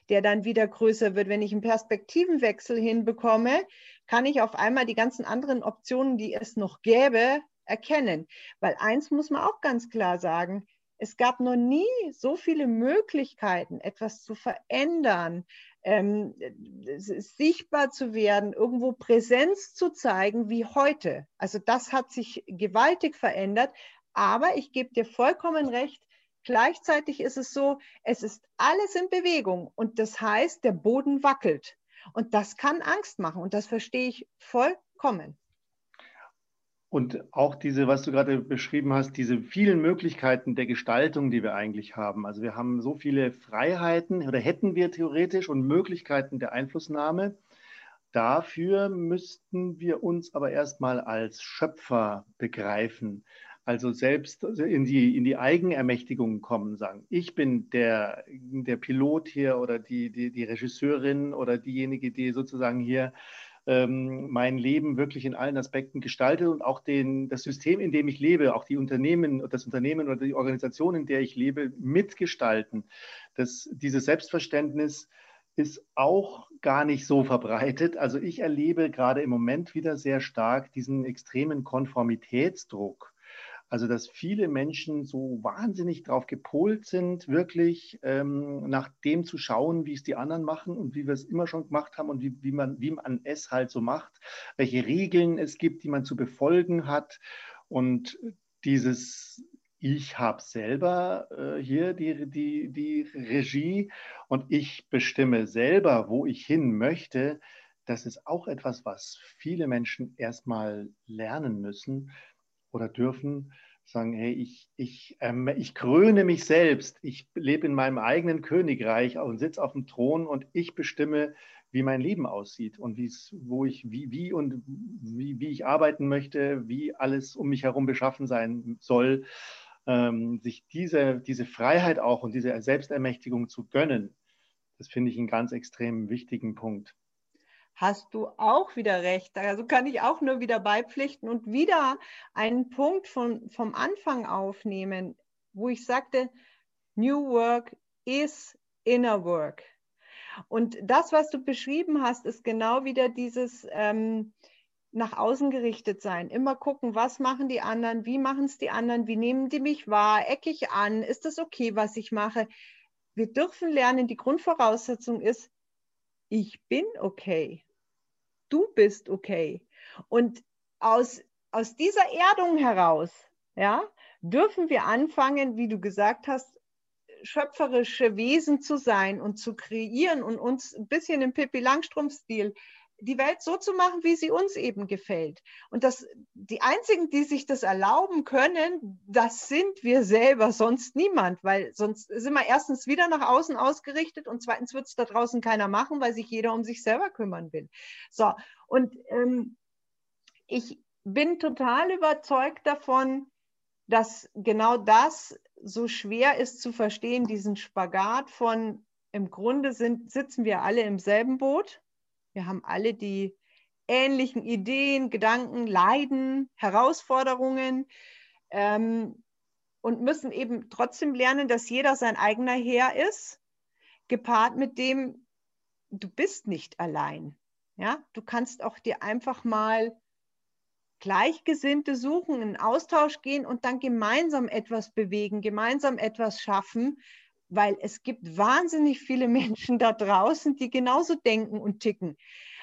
der dann wieder größer wird. Wenn ich einen Perspektivenwechsel hinbekomme, kann ich auf einmal die ganzen anderen Optionen, die es noch gäbe, erkennen. Weil eins muss man auch ganz klar sagen, es gab noch nie so viele Möglichkeiten, etwas zu verändern, ähm, sichtbar zu werden, irgendwo Präsenz zu zeigen wie heute. Also das hat sich gewaltig verändert. Aber ich gebe dir vollkommen recht, Gleichzeitig ist es so, es ist alles in Bewegung und das heißt, der Boden wackelt. Und das kann Angst machen und das verstehe ich vollkommen. Und auch diese, was du gerade beschrieben hast, diese vielen Möglichkeiten der Gestaltung, die wir eigentlich haben. Also wir haben so viele Freiheiten oder hätten wir theoretisch und Möglichkeiten der Einflussnahme. Dafür müssten wir uns aber erstmal als Schöpfer begreifen. Also selbst in die, in die Eigenermächtigung kommen, sagen, ich bin der, der Pilot hier oder die, die, die Regisseurin oder diejenige, die sozusagen hier ähm, mein Leben wirklich in allen Aspekten gestaltet und auch den, das System, in dem ich lebe, auch die Unternehmen, das Unternehmen oder die Organisation, in der ich lebe, mitgestalten. Das, dieses Selbstverständnis ist auch gar nicht so verbreitet. Also ich erlebe gerade im Moment wieder sehr stark diesen extremen Konformitätsdruck. Also, dass viele Menschen so wahnsinnig darauf gepolt sind, wirklich ähm, nach dem zu schauen, wie es die anderen machen und wie wir es immer schon gemacht haben und wie, wie, man, wie man es halt so macht, welche Regeln es gibt, die man zu befolgen hat. Und dieses ich habe selber äh, hier die, die, die Regie und ich bestimme selber, wo ich hin möchte. Das ist auch etwas, was viele Menschen erstmal lernen müssen, oder dürfen sagen, hey, ich, ich, ähm, ich kröne mich selbst, ich lebe in meinem eigenen Königreich und sitze auf dem Thron und ich bestimme, wie mein Leben aussieht und wo ich, wie, wie und wie, wie ich arbeiten möchte, wie alles um mich herum beschaffen sein soll. Ähm, sich diese, diese Freiheit auch und diese Selbstermächtigung zu gönnen, das finde ich einen ganz extrem wichtigen Punkt. Hast du auch wieder recht. Also kann ich auch nur wieder beipflichten und wieder einen Punkt von, vom Anfang aufnehmen, wo ich sagte, New Work is Inner Work. Und das, was du beschrieben hast, ist genau wieder dieses ähm, nach außen gerichtet sein. Immer gucken, was machen die anderen, wie machen es die anderen, wie nehmen die mich wahr, ecke ich an, ist das okay, was ich mache. Wir dürfen lernen, die Grundvoraussetzung ist, ich bin okay. Du bist okay. Und aus, aus dieser Erdung heraus, ja, dürfen wir anfangen, wie du gesagt hast, schöpferische Wesen zu sein und zu kreieren und uns ein bisschen im Pippi Langstrumpf-Stil die Welt so zu machen, wie sie uns eben gefällt. Und das, die einzigen, die sich das erlauben können, das sind wir selber, sonst niemand, weil sonst sind wir erstens wieder nach außen ausgerichtet und zweitens wird es da draußen keiner machen, weil sich jeder um sich selber kümmern will. So, und ähm, ich bin total überzeugt davon, dass genau das so schwer ist zu verstehen, diesen Spagat von im Grunde sind, sitzen wir alle im selben Boot. Wir haben alle die ähnlichen Ideen, Gedanken, Leiden, Herausforderungen ähm, und müssen eben trotzdem lernen, dass jeder sein eigener Herr ist, gepaart mit dem, du bist nicht allein. Ja, du kannst auch dir einfach mal Gleichgesinnte suchen, in Austausch gehen und dann gemeinsam etwas bewegen, gemeinsam etwas schaffen, weil es gibt wahnsinnig viele Menschen da draußen, die genauso denken und ticken.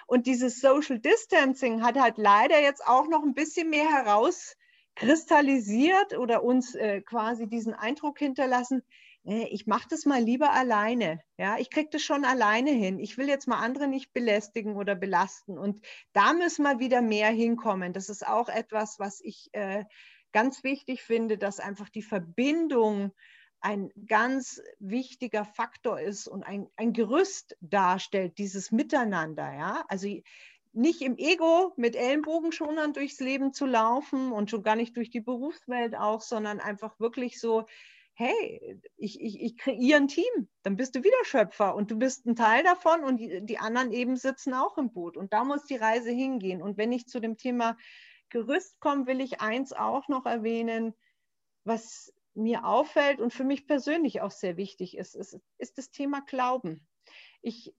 Und dieses Social Distancing hat halt leider jetzt auch noch ein bisschen mehr herauskristallisiert oder uns äh, quasi diesen Eindruck hinterlassen, ich mache das mal lieber alleine. Ja, ich kriege das schon alleine hin. Ich will jetzt mal andere nicht belästigen oder belasten. Und da müssen wir wieder mehr hinkommen. Das ist auch etwas, was ich äh, ganz wichtig finde, dass einfach die Verbindung ein ganz wichtiger Faktor ist und ein, ein Gerüst darstellt, dieses Miteinander. Ja, also nicht im Ego mit Ellenbogenschonern durchs Leben zu laufen und schon gar nicht durch die Berufswelt auch, sondern einfach wirklich so hey, ich, ich, ich kreiere ein Team, dann bist du wieder Schöpfer und du bist ein Teil davon und die, die anderen eben sitzen auch im Boot. Und da muss die Reise hingehen. Und wenn ich zu dem Thema Gerüst komme, will ich eins auch noch erwähnen, was mir auffällt und für mich persönlich auch sehr wichtig ist, ist, ist das Thema Glauben. Ich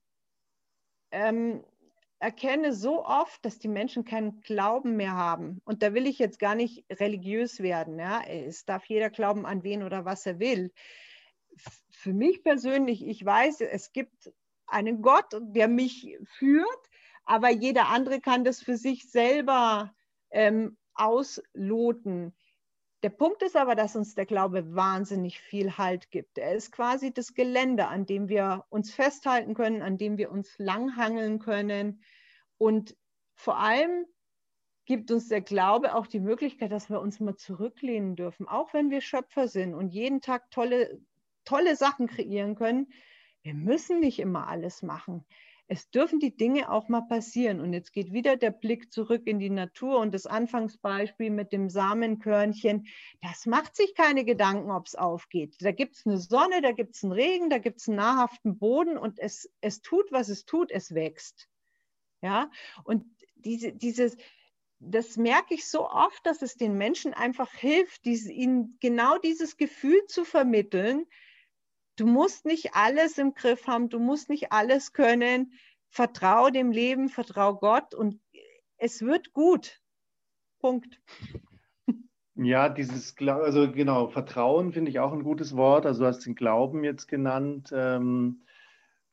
ähm, erkenne so oft, dass die Menschen keinen Glauben mehr haben. Und da will ich jetzt gar nicht religiös werden. Ja? Es darf jeder glauben an wen oder was er will. Für mich persönlich, ich weiß, es gibt einen Gott, der mich führt, aber jeder andere kann das für sich selber ähm, ausloten. Der Punkt ist aber, dass uns der Glaube wahnsinnig viel Halt gibt. Er ist quasi das Gelände, an dem wir uns festhalten können, an dem wir uns langhangeln können. Und vor allem gibt uns der Glaube auch die Möglichkeit, dass wir uns mal zurücklehnen dürfen, auch wenn wir Schöpfer sind und jeden Tag tolle, tolle Sachen kreieren können. Wir müssen nicht immer alles machen es dürfen die Dinge auch mal passieren. Und jetzt geht wieder der Blick zurück in die Natur und das Anfangsbeispiel mit dem Samenkörnchen. Das macht sich keine Gedanken, ob es aufgeht. Da gibt es eine Sonne, da gibt es einen Regen, da gibt es einen nahrhaften Boden und es, es tut, was es tut, es wächst. Ja, und diese, dieses, das merke ich so oft, dass es den Menschen einfach hilft, diese, ihnen genau dieses Gefühl zu vermitteln, Du musst nicht alles im Griff haben, du musst nicht alles können. Vertrau dem Leben, vertrau Gott und es wird gut. Punkt. Ja, dieses, also genau, Vertrauen finde ich auch ein gutes Wort. Also du hast den Glauben jetzt genannt. Ähm,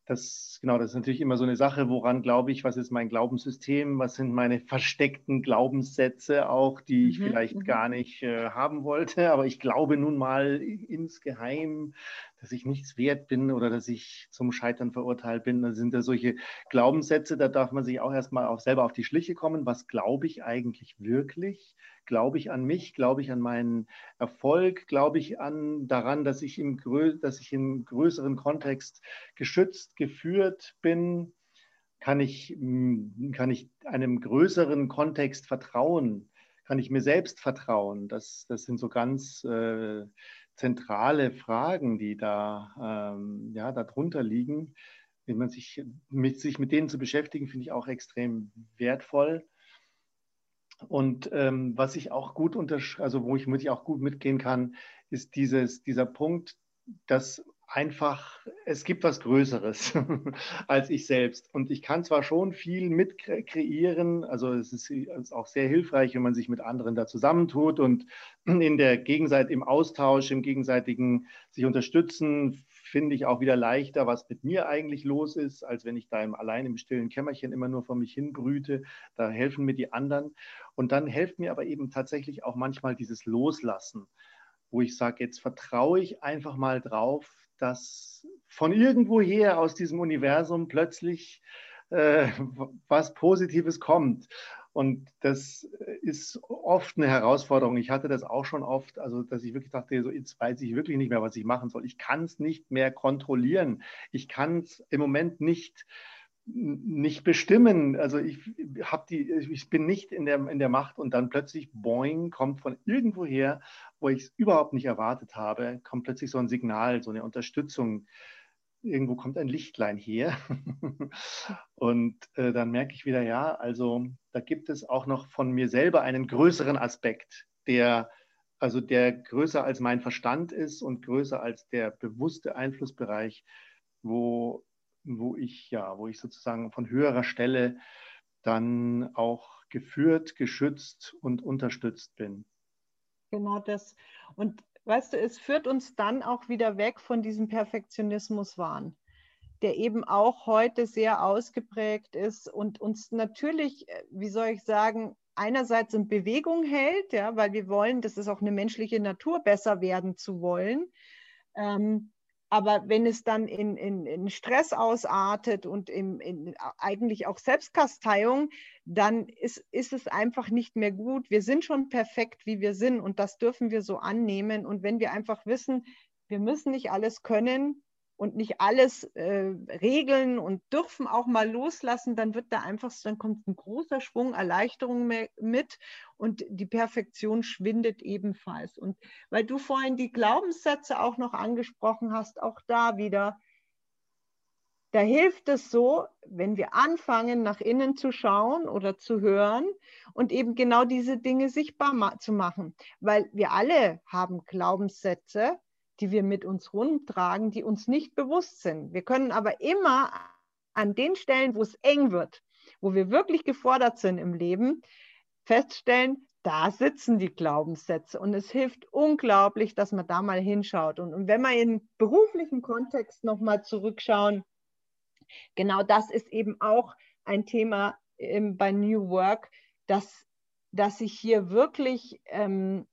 das, genau, das ist natürlich immer so eine Sache, woran glaube ich, was ist mein Glaubenssystem, was sind meine versteckten Glaubenssätze auch, die ich mhm, vielleicht mhm. gar nicht äh, haben wollte, aber ich glaube nun mal insgeheim, dass ich nichts wert bin oder dass ich zum Scheitern verurteilt bin. Das sind ja solche Glaubenssätze, da darf man sich auch erstmal auch selber auf die Schliche kommen. Was glaube ich eigentlich wirklich? Glaube ich an mich? Glaube ich an meinen Erfolg? Glaube ich an daran, dass ich im, dass ich im größeren Kontext geschützt, geführt bin? Kann ich, hm, kann ich einem größeren Kontext vertrauen? Kann ich mir selbst vertrauen? Das, das sind so ganz äh, zentrale Fragen, die da ähm, ja, darunter liegen. wenn man sich mit, sich mit denen zu beschäftigen, finde ich auch extrem wertvoll. Und ähm, was ich auch gut also wo ich, mit ich auch gut mitgehen kann, ist dieses, dieser Punkt, dass einfach, es gibt was Größeres als ich selbst. Und ich kann zwar schon viel mit kreieren, also es ist, ist, auch sehr hilfreich, wenn man sich mit anderen da zusammentut und in der Gegenseit, im Austausch, im gegenseitigen sich unterstützen, finde ich auch wieder leichter, was mit mir eigentlich los ist, als wenn ich da im, allein im stillen Kämmerchen immer nur vor mich hin brüte. Da helfen mir die anderen. Und dann hilft mir aber eben tatsächlich auch manchmal dieses Loslassen, wo ich sage, jetzt vertraue ich einfach mal drauf, dass von irgendwoher aus diesem Universum plötzlich äh, was Positives kommt. Und das ist oft eine Herausforderung. Ich hatte das auch schon oft, also dass ich wirklich dachte, so jetzt weiß ich wirklich nicht mehr, was ich machen soll. Ich kann es nicht mehr kontrollieren. Ich kann es im Moment nicht nicht bestimmen. Also ich habe die, ich bin nicht in der, in der Macht und dann plötzlich boing kommt von irgendwoher, wo ich es überhaupt nicht erwartet habe, kommt plötzlich so ein Signal, so eine Unterstützung irgendwo kommt ein Lichtlein her. und äh, dann merke ich wieder, ja, also da gibt es auch noch von mir selber einen größeren Aspekt, der also der größer als mein Verstand ist und größer als der bewusste Einflussbereich, wo, wo ich ja, wo ich sozusagen von höherer Stelle dann auch geführt, geschützt und unterstützt bin. Genau das. Und weißt du, es führt uns dann auch wieder weg von diesem Perfektionismuswahn, der eben auch heute sehr ausgeprägt ist und uns natürlich, äh, wie soll ich sagen, einerseits in Bewegung hält, ja, weil wir wollen, das ist auch eine menschliche Natur, besser werden zu wollen. Ähm, aber wenn es dann in, in, in Stress ausartet und in, in, eigentlich auch Selbstkasteiung, dann ist, ist es einfach nicht mehr gut. Wir sind schon perfekt, wie wir sind und das dürfen wir so annehmen. Und wenn wir einfach wissen, wir müssen nicht alles können, und nicht alles äh, regeln und dürfen auch mal loslassen, dann wird da einfach, dann kommt ein großer Schwung Erleichterung mit und die Perfektion schwindet ebenfalls. Und weil du vorhin die Glaubenssätze auch noch angesprochen hast, auch da wieder, da hilft es so, wenn wir anfangen, nach innen zu schauen oder zu hören und eben genau diese Dinge sichtbar zu machen. Weil wir alle haben Glaubenssätze, die wir mit uns rumtragen, die uns nicht bewusst sind. Wir können aber immer an den Stellen, wo es eng wird, wo wir wirklich gefordert sind im Leben, feststellen, da sitzen die Glaubenssätze. Und es hilft unglaublich, dass man da mal hinschaut. Und, und wenn wir in beruflichen Kontext nochmal zurückschauen, genau das ist eben auch ein Thema ähm, bei New Work, dass, dass ich hier wirklich ähm,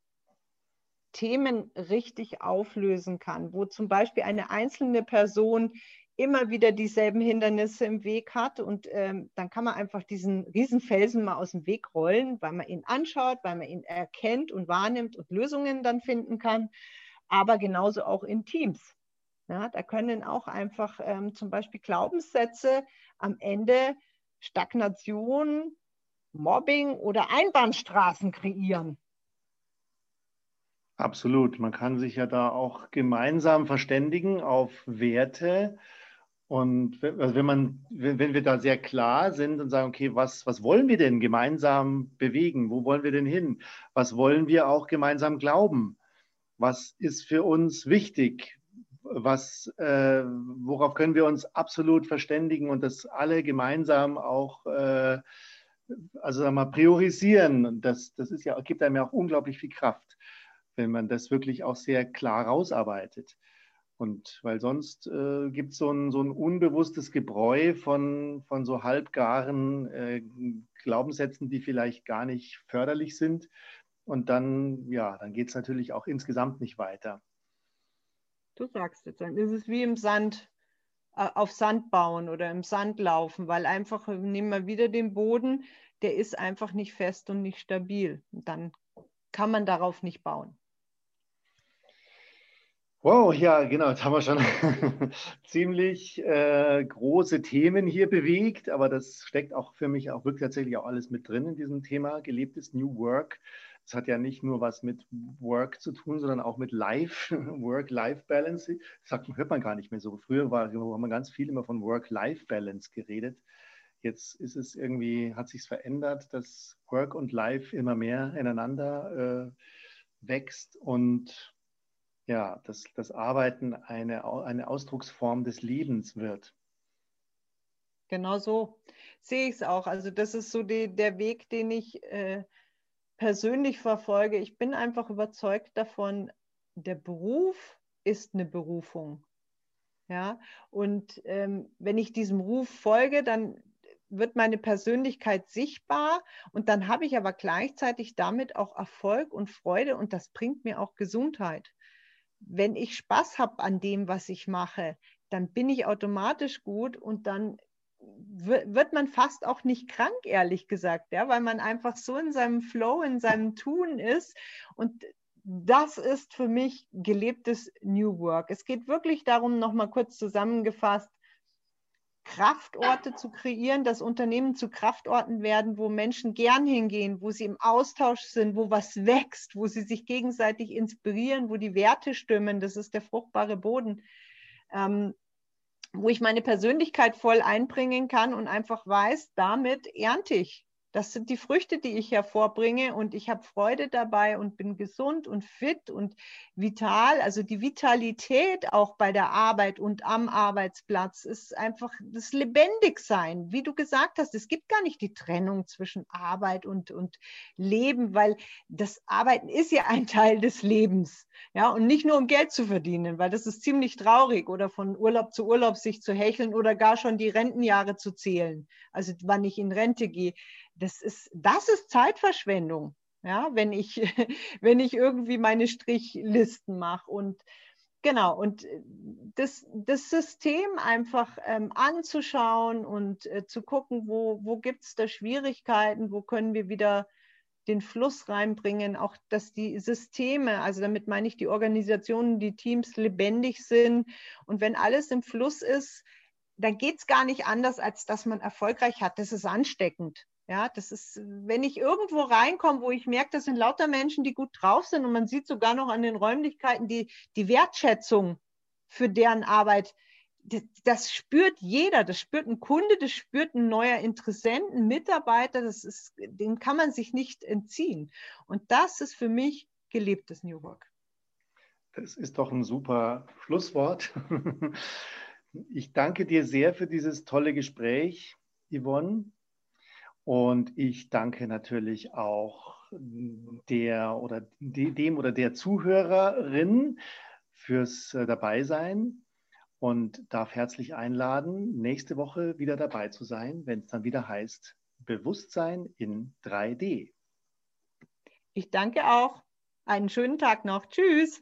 Themen richtig auflösen kann, wo zum Beispiel eine einzelne Person immer wieder dieselben Hindernisse im Weg hat und ähm, dann kann man einfach diesen Riesenfelsen mal aus dem Weg rollen, weil man ihn anschaut, weil man ihn erkennt und wahrnimmt und Lösungen dann finden kann, aber genauso auch in Teams. Ja, da können auch einfach ähm, zum Beispiel Glaubenssätze am Ende Stagnation, Mobbing oder Einbahnstraßen kreieren. Absolut. Man kann sich ja da auch gemeinsam verständigen auf Werte. Und also wenn, man, wenn wir da sehr klar sind und sagen, okay, was, was wollen wir denn gemeinsam bewegen? Wo wollen wir denn hin? Was wollen wir auch gemeinsam glauben? Was ist für uns wichtig? Was, äh, worauf können wir uns absolut verständigen und das alle gemeinsam auch äh, also mal, priorisieren? Das, das ist ja, gibt einem ja auch unglaublich viel Kraft wenn man das wirklich auch sehr klar rausarbeitet. Und weil sonst äh, gibt so es so ein unbewusstes Gebräu von, von so halbgaren äh, Glaubenssätzen, die vielleicht gar nicht förderlich sind. Und dann, ja, dann geht es natürlich auch insgesamt nicht weiter. Du sagst jetzt, es ist wie im Sand, äh, auf Sand bauen oder im Sand laufen, weil einfach, nehmen wir wieder den Boden, der ist einfach nicht fest und nicht stabil. Und dann kann man darauf nicht bauen. Wow, ja, genau. Jetzt haben wir schon ziemlich äh, große Themen hier bewegt, aber das steckt auch für mich auch wirklich tatsächlich auch alles mit drin in diesem Thema gelebtes New Work. Das hat ja nicht nur was mit Work zu tun, sondern auch mit Life, Work-Life-Balance. Das hört man gar nicht mehr so. Früher war, haben wir ganz viel immer von Work-Life-Balance geredet. Jetzt ist es irgendwie, hat sich verändert, dass Work und Life immer mehr ineinander äh, wächst und ja, dass das Arbeiten eine, eine Ausdrucksform des Lebens wird. Genau so sehe ich es auch. Also das ist so die, der Weg, den ich äh, persönlich verfolge. Ich bin einfach überzeugt davon, der Beruf ist eine Berufung. Ja, und ähm, wenn ich diesem Ruf folge, dann wird meine Persönlichkeit sichtbar und dann habe ich aber gleichzeitig damit auch Erfolg und Freude und das bringt mir auch Gesundheit. Wenn ich Spaß habe an dem, was ich mache, dann bin ich automatisch gut und dann wird man fast auch nicht krank, ehrlich gesagt, ja, weil man einfach so in seinem Flow, in seinem Tun ist. Und das ist für mich gelebtes New Work. Es geht wirklich darum, nochmal kurz zusammengefasst, Kraftorte zu kreieren, dass Unternehmen zu Kraftorten werden, wo Menschen gern hingehen, wo sie im Austausch sind, wo was wächst, wo sie sich gegenseitig inspirieren, wo die Werte stimmen. Das ist der fruchtbare Boden. Ähm, wo ich meine Persönlichkeit voll einbringen kann und einfach weiß, damit ernte ich das sind die Früchte, die ich hervorbringe und ich habe Freude dabei und bin gesund und fit und vital. Also die Vitalität auch bei der Arbeit und am Arbeitsplatz ist einfach das Lebendigsein. Wie du gesagt hast, es gibt gar nicht die Trennung zwischen Arbeit und, und Leben, weil das Arbeiten ist ja ein Teil des Lebens. Ja, und nicht nur um Geld zu verdienen, weil das ist ziemlich traurig oder von Urlaub zu Urlaub sich zu hecheln oder gar schon die Rentenjahre zu zählen. Also wann ich in Rente gehe das ist, das ist Zeitverschwendung. Ja, wenn ich, wenn ich irgendwie meine Strichlisten mache und genau, und das, das System einfach ähm, anzuschauen und äh, zu gucken, wo, wo gibt es da Schwierigkeiten, wo können wir wieder den Fluss reinbringen, auch dass die Systeme, also damit meine ich die Organisationen, die Teams lebendig sind. Und wenn alles im Fluss ist, dann geht es gar nicht anders, als dass man erfolgreich hat. Das ist ansteckend. Ja, das ist, wenn ich irgendwo reinkomme, wo ich merke, das sind lauter Menschen, die gut drauf sind und man sieht sogar noch an den Räumlichkeiten die, die Wertschätzung für deren Arbeit. Das, spürt jeder, das spürt ein Kunde, das spürt ein neuer Interessent, ein Mitarbeiter, das ist, dem kann man sich nicht entziehen. Und das ist für mich gelebtes New Work. Das ist doch ein super Schlusswort. Ich danke dir sehr für dieses tolle Gespräch, Yvonne. Und ich danke natürlich auch der oder dem oder der Zuhörerin fürs äh, Dabeisein und darf herzlich einladen, nächste Woche wieder dabei zu sein, wenn es dann wieder heißt Bewusstsein in 3D. Ich danke auch. Einen schönen Tag noch. Tschüss.